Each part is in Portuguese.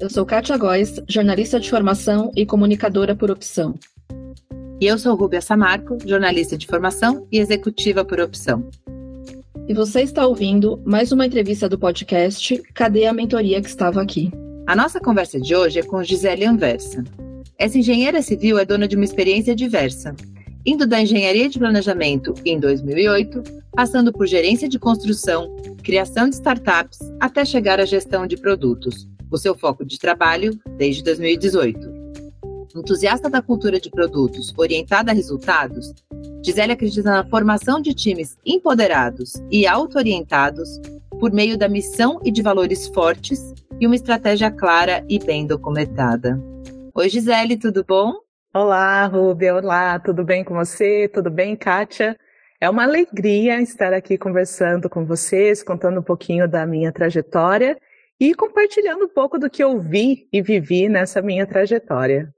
Eu sou Kátia Góes, jornalista de formação e comunicadora por opção. E eu sou Rúbia Samarco, jornalista de formação e executiva por opção. E você está ouvindo mais uma entrevista do podcast Cadê a Mentoria que estava aqui? A nossa conversa de hoje é com Gisele Anversa. Essa engenheira civil é dona de uma experiência diversa, indo da engenharia de planejamento em 2008, passando por gerência de construção, criação de startups, até chegar à gestão de produtos, o seu foco de trabalho desde 2018. Entusiasta da cultura de produtos orientada a resultados, Gisele acredita na formação de times empoderados e auto-orientados por meio da missão e de valores fortes e uma estratégia clara e bem documentada. Oi, Gisele, tudo bom? Olá, Rubia. Olá, tudo bem com você? Tudo bem, Kátia? É uma alegria estar aqui conversando com vocês, contando um pouquinho da minha trajetória e compartilhando um pouco do que eu vi e vivi nessa minha trajetória.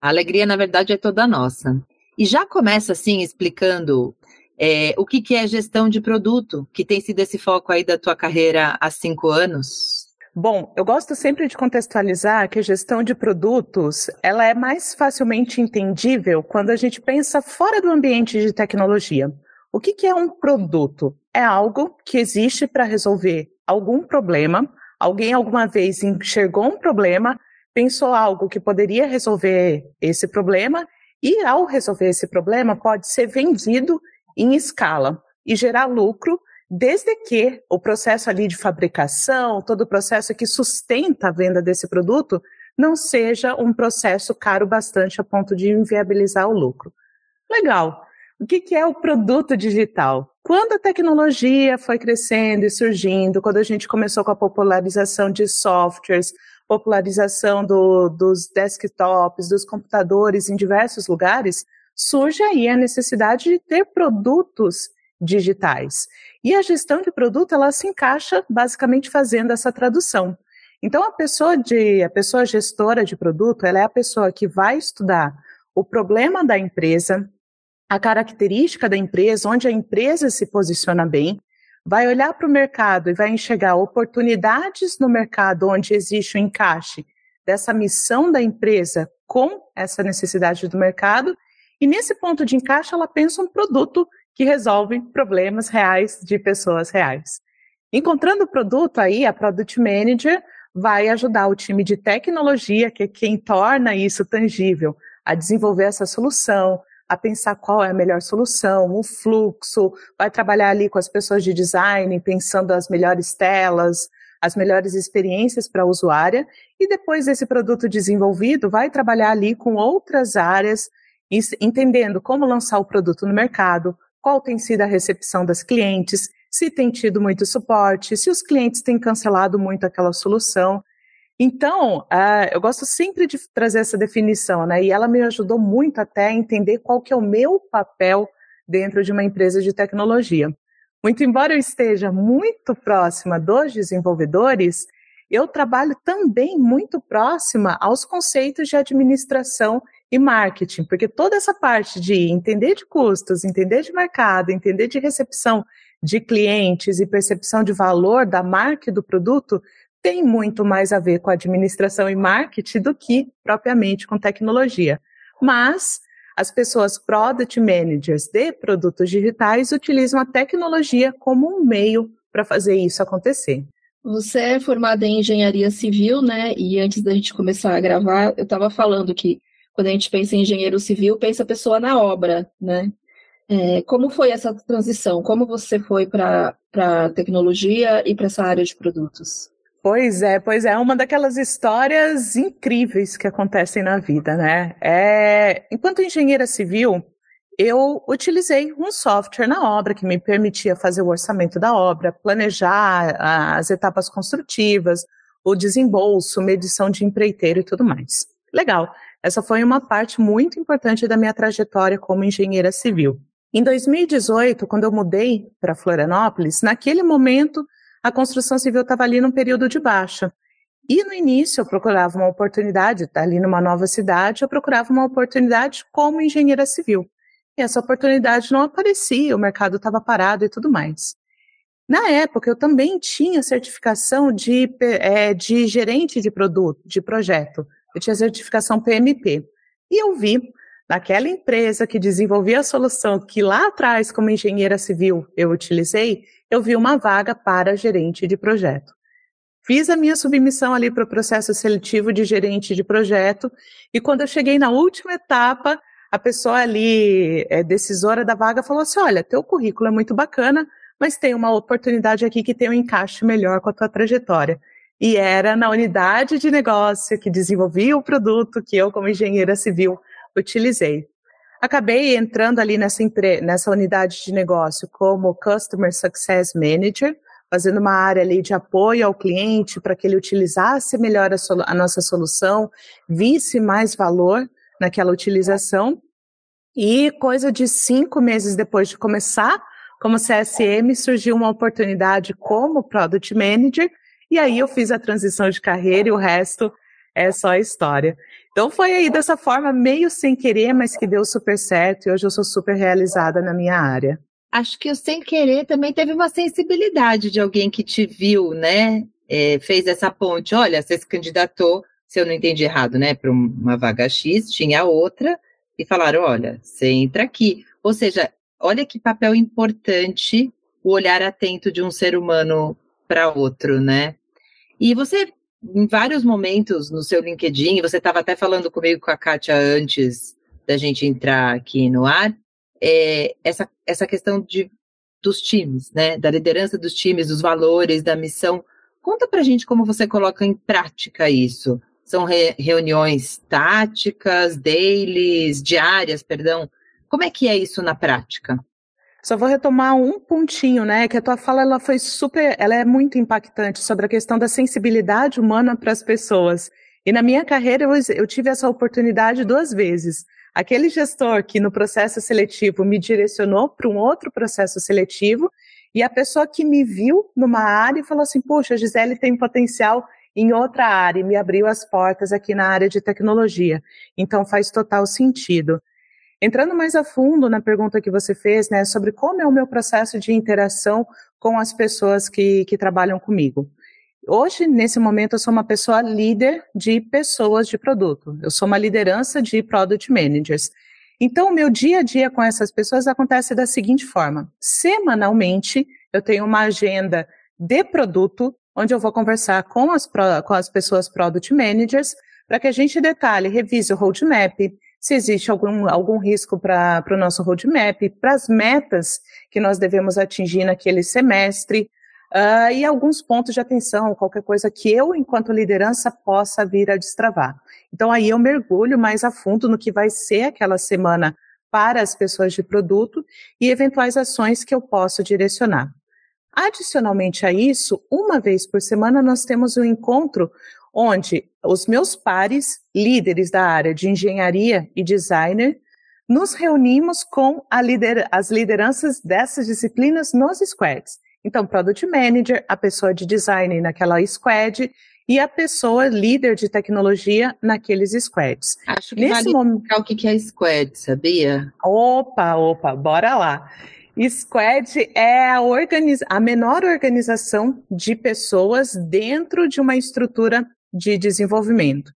A alegria, na verdade, é toda nossa. E já começa assim explicando é, o que, que é gestão de produto, que tem sido esse foco aí da tua carreira há cinco anos. Bom, eu gosto sempre de contextualizar que a gestão de produtos, ela é mais facilmente entendível quando a gente pensa fora do ambiente de tecnologia. O que, que é um produto? É algo que existe para resolver algum problema. Alguém alguma vez enxergou um problema, pensou algo que poderia resolver esse problema e ao resolver esse problema pode ser vendido em escala e gerar lucro desde que o processo ali de fabricação, todo o processo que sustenta a venda desse produto, não seja um processo caro bastante a ponto de inviabilizar o lucro. Legal. O que, é o produto digital? Quando a tecnologia foi crescendo e surgindo, quando a gente começou com a popularização de softwares, popularização do, dos desktops, dos computadores em diversos lugares, surge aí a necessidade de ter produtos digitais. E a gestão de produto, ela se encaixa basicamente fazendo essa tradução. Então, a pessoa de, a pessoa gestora de produto, ela é a pessoa que vai estudar o problema da empresa, a característica da empresa, onde a empresa se posiciona bem, vai olhar para o mercado e vai enxergar oportunidades no mercado onde existe o um encaixe dessa missão da empresa com essa necessidade do mercado, e nesse ponto de encaixe ela pensa um produto que resolvem problemas reais de pessoas reais. Encontrando o produto aí, a Product Manager vai ajudar o time de tecnologia, que é quem torna isso tangível, a desenvolver essa solução, a pensar qual é a melhor solução, o fluxo, vai trabalhar ali com as pessoas de design, pensando as melhores telas, as melhores experiências para a usuária, e depois desse produto desenvolvido, vai trabalhar ali com outras áreas, entendendo como lançar o produto no mercado, qual tem sido a recepção das clientes, se tem tido muito suporte, se os clientes têm cancelado muito aquela solução. Então, uh, eu gosto sempre de trazer essa definição, né? E ela me ajudou muito até a entender qual que é o meu papel dentro de uma empresa de tecnologia. Muito embora eu esteja muito próxima dos desenvolvedores, eu trabalho também muito próxima aos conceitos de administração e marketing, porque toda essa parte de entender de custos, entender de mercado, entender de recepção de clientes e percepção de valor da marca e do produto tem muito mais a ver com administração e marketing do que propriamente com tecnologia. Mas as pessoas product managers de produtos digitais utilizam a tecnologia como um meio para fazer isso acontecer. Você é formada em engenharia civil, né? E antes da gente começar a gravar, eu estava falando que quando a gente pensa em engenheiro civil, pensa a pessoa na obra, né? É, como foi essa transição? Como você foi para a tecnologia e para essa área de produtos? Pois é, pois é, uma daquelas histórias incríveis que acontecem na vida, né? É, enquanto engenheira civil, eu utilizei um software na obra que me permitia fazer o orçamento da obra, planejar as etapas construtivas, o desembolso, medição de empreiteiro e tudo mais. Legal. Essa foi uma parte muito importante da minha trajetória como engenheira civil. Em 2018, quando eu mudei para Florianópolis, naquele momento a construção civil estava ali num período de baixa. E no início eu procurava uma oportunidade, tá ali numa nova cidade, eu procurava uma oportunidade como engenheira civil. E essa oportunidade não aparecia, o mercado estava parado e tudo mais. Na época, eu também tinha certificação de, é, de gerente de produto, de projeto. Eu tinha certificação PMP. E eu vi naquela empresa que desenvolvia a solução que lá atrás, como engenheira civil, eu utilizei, eu vi uma vaga para gerente de projeto. Fiz a minha submissão ali para o processo seletivo de gerente de projeto, e quando eu cheguei na última etapa, a pessoa ali, é, decisora da vaga, falou assim: olha, teu currículo é muito bacana, mas tem uma oportunidade aqui que tem um encaixe melhor com a tua trajetória. E era na unidade de negócio que desenvolvia o produto que eu, como engenheira civil, utilizei. Acabei entrando ali nessa, nessa unidade de negócio como Customer Success Manager, fazendo uma área ali de apoio ao cliente para que ele utilizasse melhor a, a nossa solução, visse mais valor naquela utilização. E coisa de cinco meses depois de começar como CSM, surgiu uma oportunidade como Product Manager, e aí eu fiz a transição de carreira e o resto é só história. Então foi aí dessa forma, meio sem querer, mas que deu super certo e hoje eu sou super realizada na minha área. Acho que o sem querer também teve uma sensibilidade de alguém que te viu, né? É, fez essa ponte. Olha, você se candidatou, se eu não entendi errado, né, para uma vaga X, tinha outra, e falaram: olha, você entra aqui. Ou seja, olha que papel importante o olhar atento de um ser humano para outro, né? E você em vários momentos no seu LinkedIn, você estava até falando comigo com a Kátia antes da gente entrar aqui no ar, é, essa, essa questão de, dos times, né? Da liderança dos times, dos valores, da missão. Conta pra gente como você coloca em prática isso. São re, reuniões táticas, dailies, diárias, perdão. Como é que é isso na prática? Só vou retomar um pontinho, né? Que a tua fala ela foi super, ela é muito impactante sobre a questão da sensibilidade humana para as pessoas. E na minha carreira eu, eu tive essa oportunidade duas vezes. Aquele gestor que no processo seletivo me direcionou para um outro processo seletivo e a pessoa que me viu numa área e falou assim: "Puxa, a Gisele tem potencial em outra área" e me abriu as portas aqui na área de tecnologia. Então faz total sentido. Entrando mais a fundo na pergunta que você fez, né, sobre como é o meu processo de interação com as pessoas que, que trabalham comigo. Hoje, nesse momento, eu sou uma pessoa líder de pessoas de produto. Eu sou uma liderança de product managers. Então, o meu dia a dia com essas pessoas acontece da seguinte forma: semanalmente, eu tenho uma agenda de produto, onde eu vou conversar com as, com as pessoas product managers, para que a gente detalhe, revise o roadmap, se existe algum, algum risco para o nosso roadmap, para as metas que nós devemos atingir naquele semestre, uh, e alguns pontos de atenção, qualquer coisa que eu, enquanto liderança, possa vir a destravar. Então, aí eu mergulho mais a fundo no que vai ser aquela semana para as pessoas de produto e eventuais ações que eu posso direcionar. Adicionalmente a isso, uma vez por semana nós temos um encontro onde os meus pares, líderes da área de engenharia e designer, nos reunimos com lider as lideranças dessas disciplinas nos squads. Então, Product Manager, a pessoa de design naquela squad e a pessoa líder de tecnologia naqueles squads. Acho que Nesse vale momento... o que é squad, sabia? Opa, opa, bora lá. Squad é a, organiza a menor organização de pessoas dentro de uma estrutura de desenvolvimento.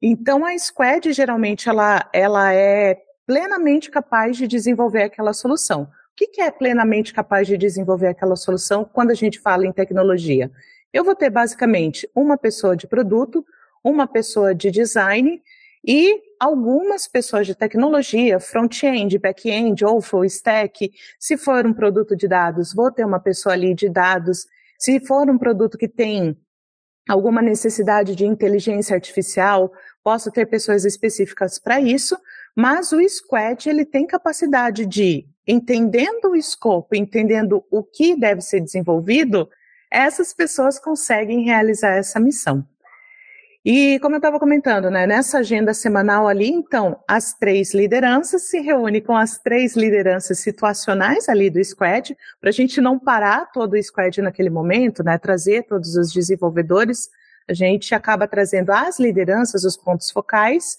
Então, a Squad, geralmente, ela, ela é plenamente capaz de desenvolver aquela solução. O que, que é plenamente capaz de desenvolver aquela solução quando a gente fala em tecnologia? Eu vou ter, basicamente, uma pessoa de produto, uma pessoa de design e algumas pessoas de tecnologia, front-end, back-end ou full stack. Se for um produto de dados, vou ter uma pessoa ali de dados. Se for um produto que tem alguma necessidade de inteligência artificial, posso ter pessoas específicas para isso, mas o squad ele tem capacidade de, entendendo o escopo, entendendo o que deve ser desenvolvido, essas pessoas conseguem realizar essa missão. E como eu estava comentando, né, nessa agenda semanal ali, então, as três lideranças se reúnem com as três lideranças situacionais ali do squad, para a gente não parar todo o squad naquele momento, né, trazer todos os desenvolvedores, a gente acaba trazendo as lideranças, os pontos focais,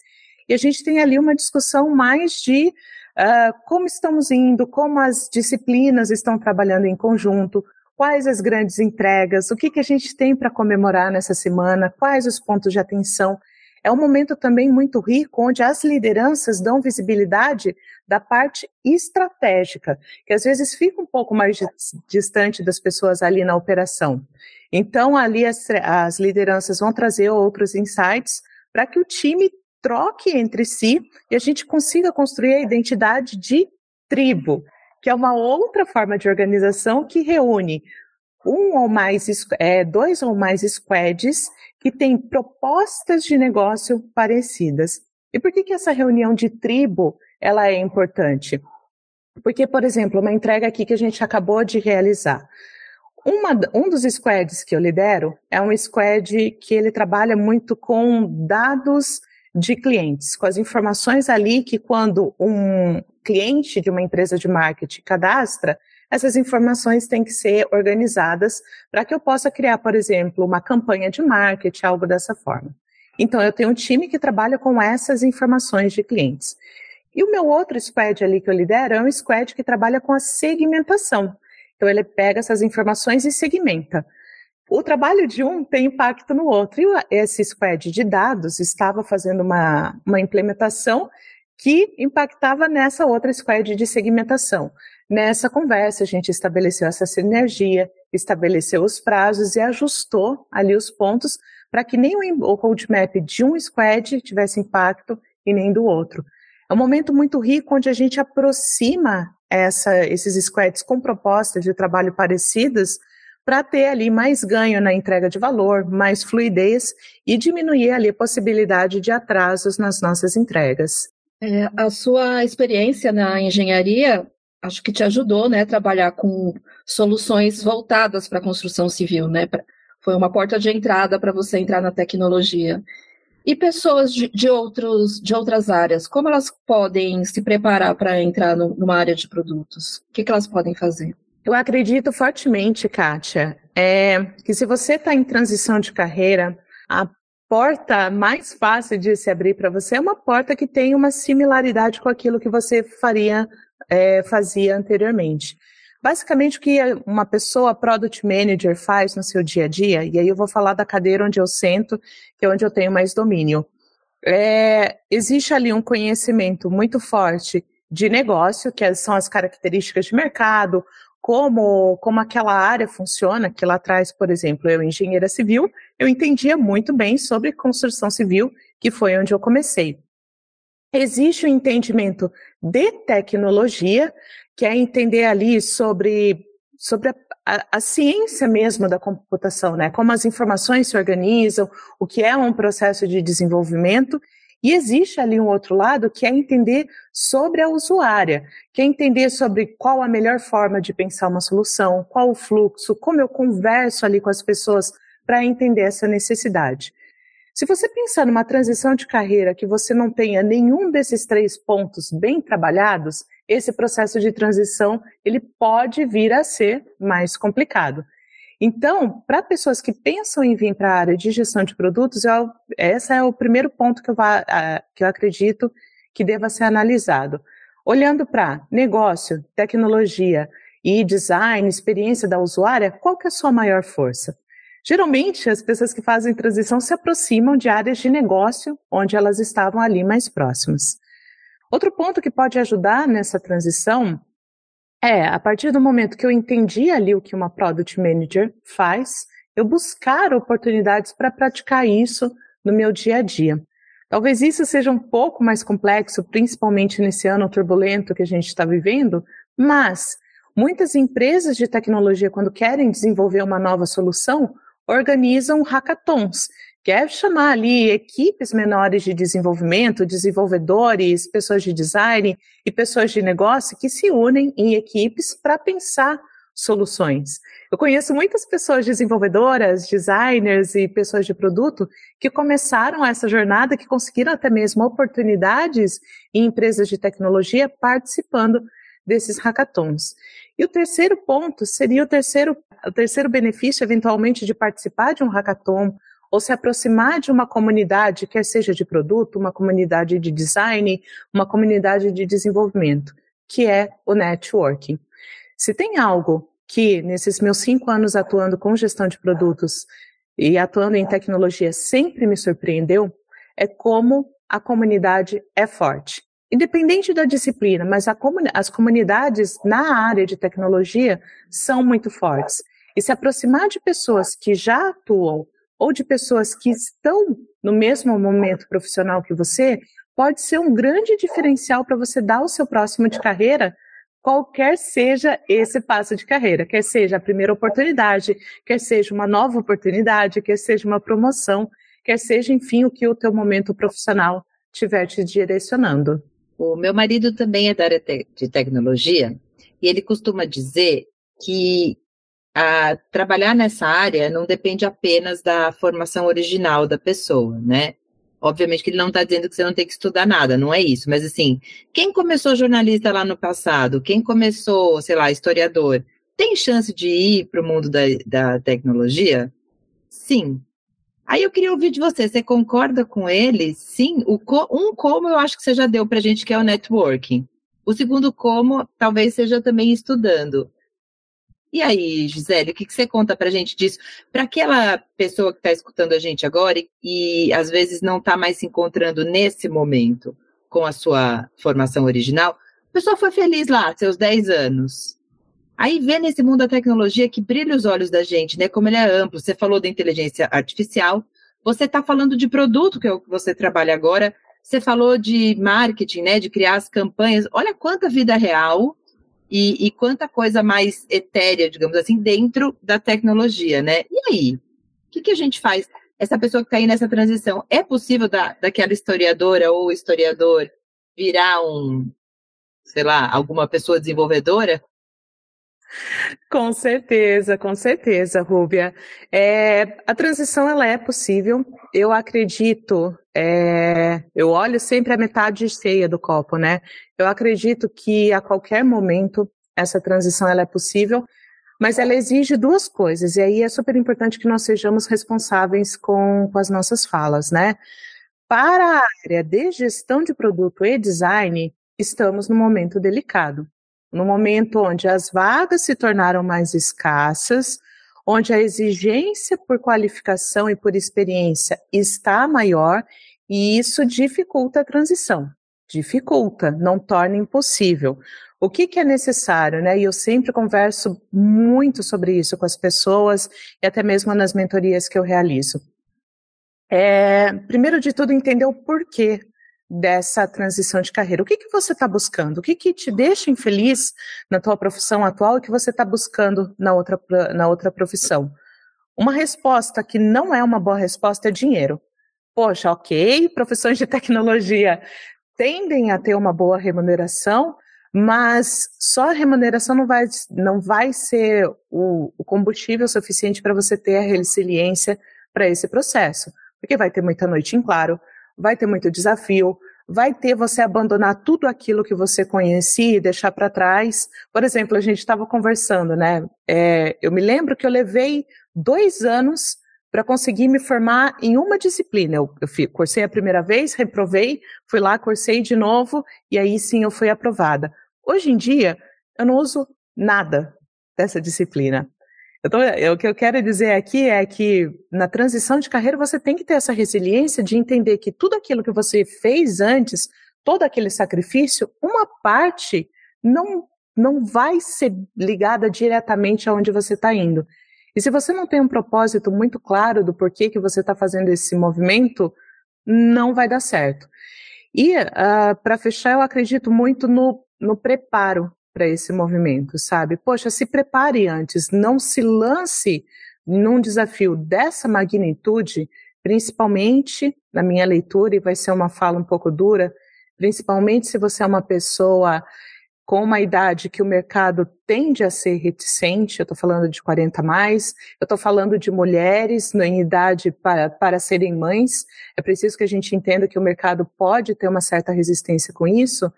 e a gente tem ali uma discussão mais de uh, como estamos indo, como as disciplinas estão trabalhando em conjunto, quais as grandes entregas, o que, que a gente tem para comemorar nessa semana, quais os pontos de atenção. É um momento também muito rico, onde as lideranças dão visibilidade da parte estratégica, que às vezes fica um pouco mais distante das pessoas ali na operação. Então, ali as, as lideranças vão trazer outros insights para que o time troque entre si e a gente consiga construir a identidade de tribo, que é uma outra forma de organização que reúne um ou mais, é, dois ou mais squads que têm propostas de negócio parecidas. E por que, que essa reunião de tribo ela é importante? Porque, por exemplo, uma entrega aqui que a gente acabou de realizar. Uma, um dos squads que eu lidero é um squad que ele trabalha muito com dados de clientes, com as informações ali que quando um cliente de uma empresa de marketing cadastra, essas informações têm que ser organizadas para que eu possa criar, por exemplo, uma campanha de marketing, algo dessa forma. Então, eu tenho um time que trabalha com essas informações de clientes. E o meu outro squad ali que eu lidero é um squad que trabalha com a segmentação. Então, ele pega essas informações e segmenta o trabalho de um tem impacto no outro. E esse squad de dados estava fazendo uma, uma implementação que impactava nessa outra squad de segmentação. Nessa conversa, a gente estabeleceu essa sinergia, estabeleceu os prazos e ajustou ali os pontos para que nem o roadmap de um squad tivesse impacto e nem do outro. É um momento muito rico onde a gente aproxima essa, esses squads com propostas de trabalho parecidas para ter ali mais ganho na entrega de valor, mais fluidez e diminuir ali a possibilidade de atrasos nas nossas entregas. É, a sua experiência na engenharia, acho que te ajudou, né, a trabalhar com soluções voltadas para a construção civil, né? Foi uma porta de entrada para você entrar na tecnologia. E pessoas de, de, outros, de outras áreas, como elas podem se preparar para entrar no, numa área de produtos? O que, que elas podem fazer? Eu acredito fortemente, Kátia, é, que se você está em transição de carreira, a porta mais fácil de se abrir para você é uma porta que tem uma similaridade com aquilo que você faria, é, fazia anteriormente. Basicamente, o que uma pessoa product manager faz no seu dia a dia, e aí eu vou falar da cadeira onde eu sento, que é onde eu tenho mais domínio. É, existe ali um conhecimento muito forte de negócio, que são as características de mercado, como, como aquela área funciona, que lá atrás, por exemplo, eu, engenheira civil, eu entendia muito bem sobre construção civil, que foi onde eu comecei. Existe o um entendimento de tecnologia, que é entender ali sobre, sobre a, a, a, ciência mesmo da computação, né? Como as informações se organizam, o que é um processo de desenvolvimento, e existe ali um outro lado que é entender sobre a usuária, que é entender sobre qual a melhor forma de pensar uma solução, qual o fluxo, como eu converso ali com as pessoas para entender essa necessidade. Se você pensar numa transição de carreira que você não tenha nenhum desses três pontos bem trabalhados, esse processo de transição ele pode vir a ser mais complicado. Então, para pessoas que pensam em vir para a área de gestão de produtos, eu, esse é o primeiro ponto que eu, que eu acredito que deva ser analisado. Olhando para negócio, tecnologia e design, experiência da usuária, qual que é a sua maior força? Geralmente, as pessoas que fazem transição se aproximam de áreas de negócio onde elas estavam ali mais próximas. Outro ponto que pode ajudar nessa transição é, a partir do momento que eu entendi ali o que uma Product Manager faz, eu buscar oportunidades para praticar isso no meu dia a dia. Talvez isso seja um pouco mais complexo, principalmente nesse ano turbulento que a gente está vivendo, mas muitas empresas de tecnologia, quando querem desenvolver uma nova solução, organizam hackathons, quer chamar ali equipes menores de desenvolvimento, desenvolvedores, pessoas de design e pessoas de negócio que se unem em equipes para pensar soluções. Eu conheço muitas pessoas desenvolvedoras, designers e pessoas de produto que começaram essa jornada, que conseguiram até mesmo oportunidades em empresas de tecnologia participando desses hackathons. E o terceiro ponto seria o terceiro, o terceiro benefício, eventualmente, de participar de um hackathon ou se aproximar de uma comunidade, quer seja de produto, uma comunidade de design, uma comunidade de desenvolvimento, que é o networking. Se tem algo que nesses meus cinco anos atuando com gestão de produtos e atuando em tecnologia sempre me surpreendeu é como a comunidade é forte. Independente da disciplina, mas comuni as comunidades na área de tecnologia são muito fortes. E se aproximar de pessoas que já atuam ou de pessoas que estão no mesmo momento profissional que você, pode ser um grande diferencial para você dar o seu próximo de carreira, qualquer seja esse passo de carreira, quer seja a primeira oportunidade, quer seja uma nova oportunidade, quer seja uma promoção, quer seja, enfim, o que o teu momento profissional estiver te direcionando. O meu marido também é da área de tecnologia e ele costuma dizer que a, trabalhar nessa área não depende apenas da formação original da pessoa, né? Obviamente que ele não está dizendo que você não tem que estudar nada, não é isso. Mas assim, quem começou jornalista lá no passado, quem começou, sei lá, historiador, tem chance de ir para o mundo da, da tecnologia? Sim. Aí eu queria ouvir de você, você concorda com ele? Sim, o co, um como eu acho que você já deu para gente, que é o networking. O segundo como, talvez seja também estudando. E aí, Gisele, o que, que você conta para a gente disso? Para aquela pessoa que está escutando a gente agora e, e às vezes não está mais se encontrando nesse momento com a sua formação original, a pessoa foi feliz lá, seus 10 anos. Aí vê nesse mundo da tecnologia que brilha os olhos da gente, né? Como ele é amplo. Você falou da inteligência artificial, você está falando de produto, que é o que você trabalha agora, você falou de marketing, né? De criar as campanhas. Olha quanta vida real e, e, quanta coisa mais etérea, digamos assim, dentro da tecnologia, né? E aí? O que, que a gente faz? Essa pessoa que está aí nessa transição, é possível da, daquela historiadora ou historiador virar um, sei lá, alguma pessoa desenvolvedora? Com certeza, com certeza, Rúbia. É, a transição ela é possível. Eu acredito, é, eu olho sempre a metade cheia do copo, né? Eu acredito que a qualquer momento essa transição ela é possível, mas ela exige duas coisas, e aí é super importante que nós sejamos responsáveis com, com as nossas falas, né? Para a área de gestão de produto e design, estamos num momento delicado. No momento onde as vagas se tornaram mais escassas, onde a exigência por qualificação e por experiência está maior, e isso dificulta a transição dificulta, não torna impossível. O que, que, é necessário, né? E eu sempre converso muito sobre isso com as pessoas e até mesmo nas mentorias que eu realizo. É, primeiro de tudo, entender o porquê dessa transição de carreira. O que, que você está buscando? O que, que te deixa infeliz na tua profissão atual e que você está buscando na outra, na outra profissão? Uma resposta que não é uma boa resposta é dinheiro. Poxa, ok, profissões de tecnologia tendem a ter uma boa remuneração, mas só a remuneração não vai, não vai ser o, o combustível suficiente para você ter a resiliência para esse processo. Porque vai ter muita noite em claro, vai ter muito desafio, vai ter você abandonar tudo aquilo que você conhecia e deixar para trás. Por exemplo, a gente estava conversando, né? É, eu me lembro que eu levei dois anos para conseguir me formar em uma disciplina. Eu, eu cursei a primeira vez, reprovei, fui lá, cursei de novo e aí sim eu fui aprovada. Hoje em dia, eu não uso nada dessa disciplina. Então, o que eu quero dizer aqui é que na transição de carreira você tem que ter essa resiliência de entender que tudo aquilo que você fez antes, todo aquele sacrifício, uma parte não, não vai ser ligada diretamente aonde você está indo. E se você não tem um propósito muito claro do porquê que você está fazendo esse movimento, não vai dar certo. E, uh, ah, para fechar, eu acredito muito no, no preparo para esse movimento, sabe? Poxa, se prepare antes, não se lance num desafio dessa magnitude, principalmente na minha leitura, e vai ser uma fala um pouco dura, principalmente se você é uma pessoa com uma idade que o mercado tende a ser reticente, eu estou falando de 40 mais, eu estou falando de mulheres em idade para, para serem mães, é preciso que a gente entenda que o mercado pode ter uma certa resistência com isso.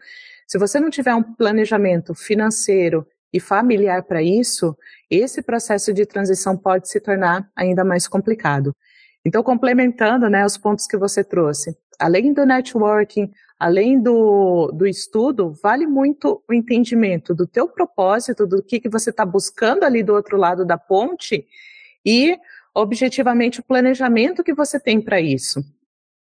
Se você não tiver um planejamento financeiro e familiar para isso, esse processo de transição pode se tornar ainda mais complicado. Então, complementando né, os pontos que você trouxe, além do networking, além do, do estudo, vale muito o entendimento do teu propósito, do que, que você está buscando ali do outro lado da ponte e, objetivamente, o planejamento que você tem para isso.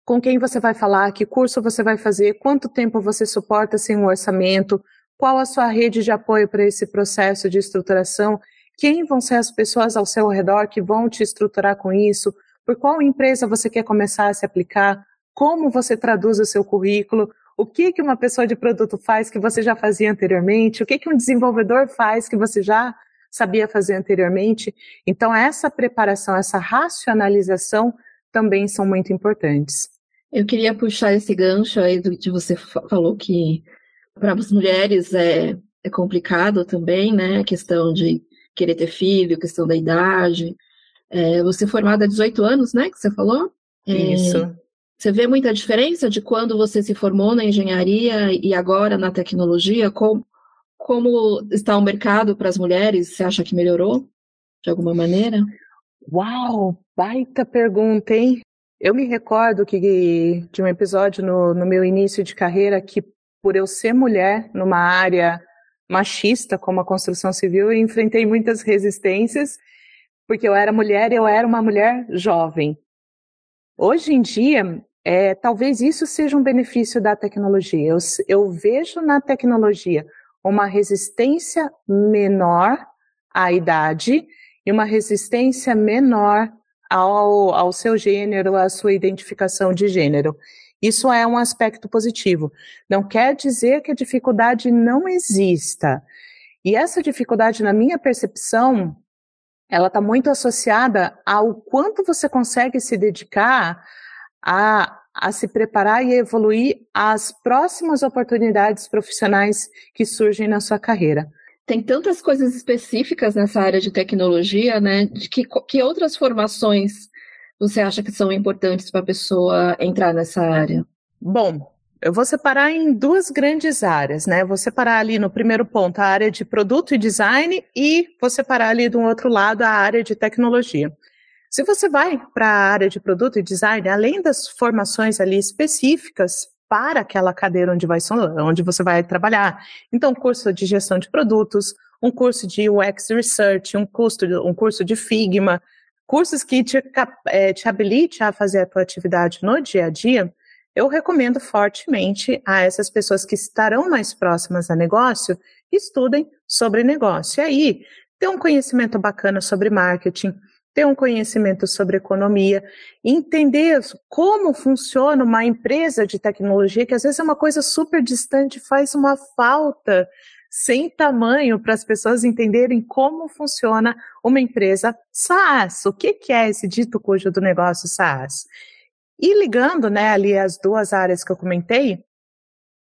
Com quem você vai falar, que curso você vai fazer, quanto tempo você suporta sem um orçamento, qual a sua rede de apoio para esse processo de estruturação, quem vão ser as pessoas ao seu redor que vão te estruturar com isso, por qual empresa você quer começar a se aplicar, como você traduz o seu currículo, o que, que uma pessoa de produto faz que você já fazia anteriormente, o que, que um desenvolvedor faz que você já sabia fazer anteriormente. Então, essa preparação, essa racionalização também são muito importantes. Eu queria puxar esse gancho aí do que você falou que para as mulheres é, é complicado também, né? A questão de querer ter filho, a questão da idade. É, você é formada há 18 anos, né? Que você falou? É, Isso. Você vê muita diferença de quando você se formou na engenharia e agora na tecnologia? Como, como está o mercado para as mulheres? Você acha que melhorou de alguma maneira? Uau, baita pergunta, hein? Eu me recordo que de um episódio no, no meu início de carreira que por eu ser mulher numa área machista como a construção civil, eu enfrentei muitas resistências porque eu era mulher eu era uma mulher jovem. Hoje em dia, é, talvez isso seja um benefício da tecnologia. Eu, eu vejo na tecnologia uma resistência menor à idade e uma resistência menor ao, ao seu gênero, à sua identificação de gênero. Isso é um aspecto positivo. Não quer dizer que a dificuldade não exista. E essa dificuldade, na minha percepção, ela está muito associada ao quanto você consegue se dedicar a, a se preparar e evoluir às próximas oportunidades profissionais que surgem na sua carreira. Tem tantas coisas específicas nessa área de tecnologia, né? De que, que outras formações você acha que são importantes para a pessoa entrar nessa área? Bom, eu vou separar em duas grandes áreas, né? Vou separar ali no primeiro ponto a área de produto e design e vou separar ali do outro lado a área de tecnologia. Se você vai para a área de produto e design, além das formações ali específicas para aquela cadeira onde, vai, onde você vai trabalhar, então curso de gestão de produtos, um curso de UX Research, um curso, um curso de Figma, cursos que te, é, te habilite a fazer a tua atividade no dia a dia, eu recomendo fortemente a essas pessoas que estarão mais próximas a negócio, estudem sobre negócio. E aí, ter um conhecimento bacana sobre marketing, ter um conhecimento sobre economia, entender como funciona uma empresa de tecnologia, que às vezes é uma coisa super distante, faz uma falta sem tamanho para as pessoas entenderem como funciona uma empresa SaaS. O que, que é esse dito cujo do negócio SaaS? E ligando né, ali as duas áreas que eu comentei,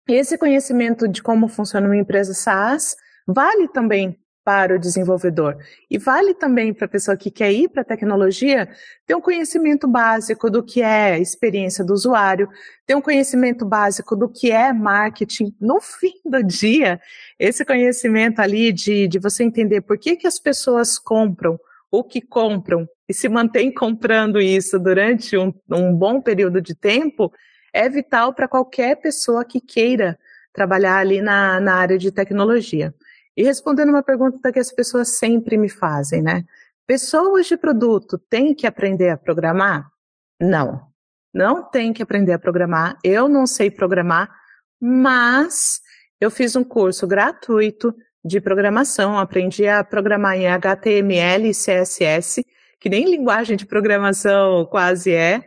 esse conhecimento de como funciona uma empresa SaaS vale também para o desenvolvedor. E vale também para a pessoa que quer ir para a tecnologia ter um conhecimento básico do que é experiência do usuário, ter um conhecimento básico do que é marketing. No fim do dia, esse conhecimento ali de, de você entender por que, que as pessoas compram o que compram e se mantém comprando isso durante um, um bom período de tempo é vital para qualquer pessoa que queira trabalhar ali na, na área de tecnologia. E respondendo uma pergunta que as pessoas sempre me fazem, né? Pessoas de produto têm que aprender a programar? Não. Não tem que aprender a programar. Eu não sei programar, mas eu fiz um curso gratuito de programação, aprendi a programar em HTML e CSS, que nem linguagem de programação quase é,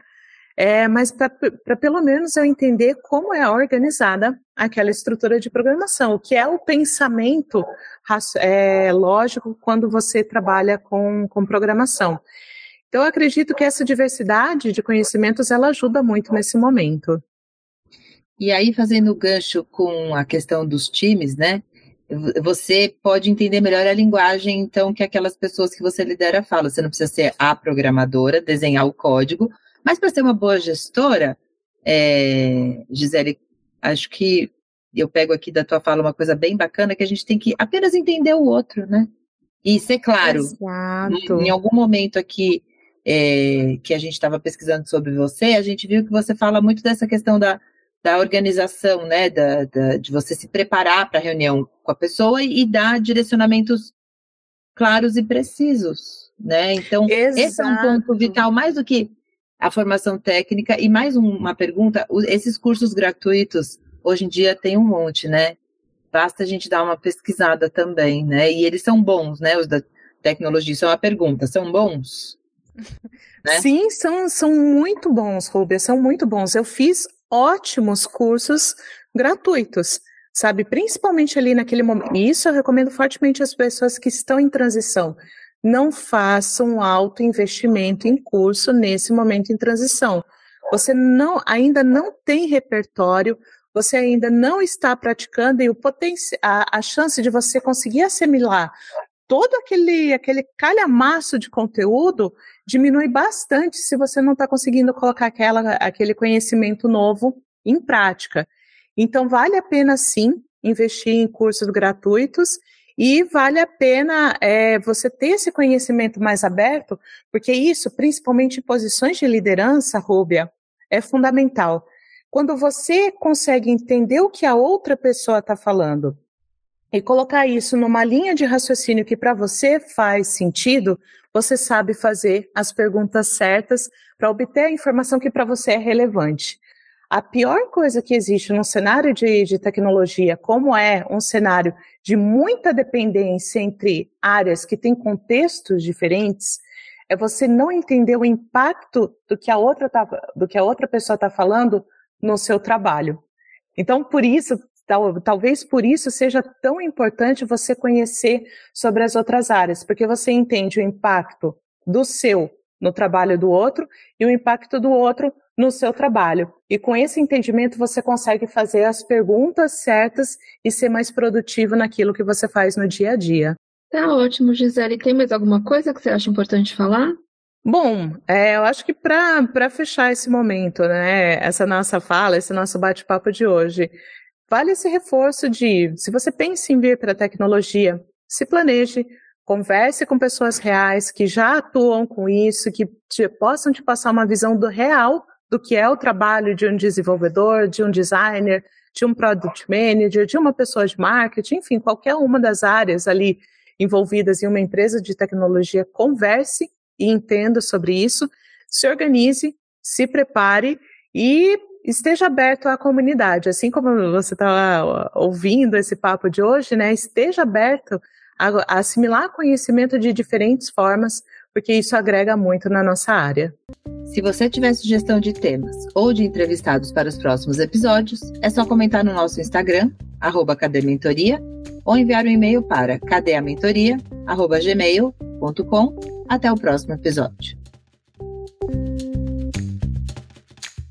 é, mas para pelo menos eu entender como é organizada aquela estrutura de programação, o que é o pensamento é, lógico quando você trabalha com, com programação. Então, eu acredito que essa diversidade de conhecimentos ela ajuda muito nesse momento. E aí, fazendo gancho com a questão dos times, né? Você pode entender melhor a linguagem, então, que aquelas pessoas que você lidera falam. Você não precisa ser a programadora, desenhar o código, mas para ser uma boa gestora, é, Gisele, acho que eu pego aqui da tua fala uma coisa bem bacana, que a gente tem que apenas entender o outro, né? E ser claro. Exato. Em, em algum momento aqui, é, que a gente estava pesquisando sobre você, a gente viu que você fala muito dessa questão da, da organização, né, da, da de você se preparar para a reunião com a pessoa e, e dar direcionamentos claros e precisos, né? Então, Exato. esse é um ponto vital, mais do que a formação técnica. E mais uma pergunta: esses cursos gratuitos, hoje em dia tem um monte, né? Basta a gente dar uma pesquisada também, né? E eles são bons, né? Os da tecnologia. Isso é uma pergunta: são bons? né? Sim, são, são muito bons, Rubia, são muito bons. Eu fiz ótimos cursos gratuitos sabe? Principalmente ali naquele momento. Isso eu recomendo fortemente às pessoas que estão em transição. Não façam alto investimento em curso nesse momento em transição. Você não, ainda não tem repertório, você ainda não está praticando e o a, a chance de você conseguir assimilar todo aquele, aquele calhamaço de conteúdo diminui bastante se você não está conseguindo colocar aquela, aquele conhecimento novo em prática. Então, vale a pena sim investir em cursos gratuitos e vale a pena é, você ter esse conhecimento mais aberto, porque isso, principalmente em posições de liderança, Rúbia, é fundamental. Quando você consegue entender o que a outra pessoa está falando e colocar isso numa linha de raciocínio que para você faz sentido, você sabe fazer as perguntas certas para obter a informação que para você é relevante. A pior coisa que existe no cenário de, de tecnologia, como é um cenário de muita dependência entre áreas que têm contextos diferentes, é você não entender o impacto do que a outra, tá, do que a outra pessoa está falando no seu trabalho. Então, por isso, tal, talvez por isso seja tão importante você conhecer sobre as outras áreas, porque você entende o impacto do seu no trabalho do outro e o impacto do outro no seu trabalho. E com esse entendimento você consegue fazer as perguntas certas e ser mais produtivo naquilo que você faz no dia a dia. Tá ótimo, Gisele. Tem mais alguma coisa que você acha importante falar? Bom, é, eu acho que para fechar esse momento, né, essa nossa fala, esse nosso bate-papo de hoje, vale esse reforço de, se você pensa em vir para a tecnologia, se planeje, converse com pessoas reais que já atuam com isso, que te, possam te passar uma visão do real do que é o trabalho de um desenvolvedor, de um designer, de um product manager, de uma pessoa de marketing, enfim, qualquer uma das áreas ali envolvidas em uma empresa de tecnologia, converse e entenda sobre isso, se organize, se prepare e esteja aberto à comunidade. Assim como você está ouvindo esse papo de hoje, né? Esteja aberto assimilar conhecimento de diferentes formas, porque isso agrega muito na nossa área. Se você tiver sugestão de temas ou de entrevistados para os próximos episódios, é só comentar no nosso Instagram, arroba cadementoria, ou enviar um e-mail para cadeamentoria.gmail.com. Até o próximo episódio.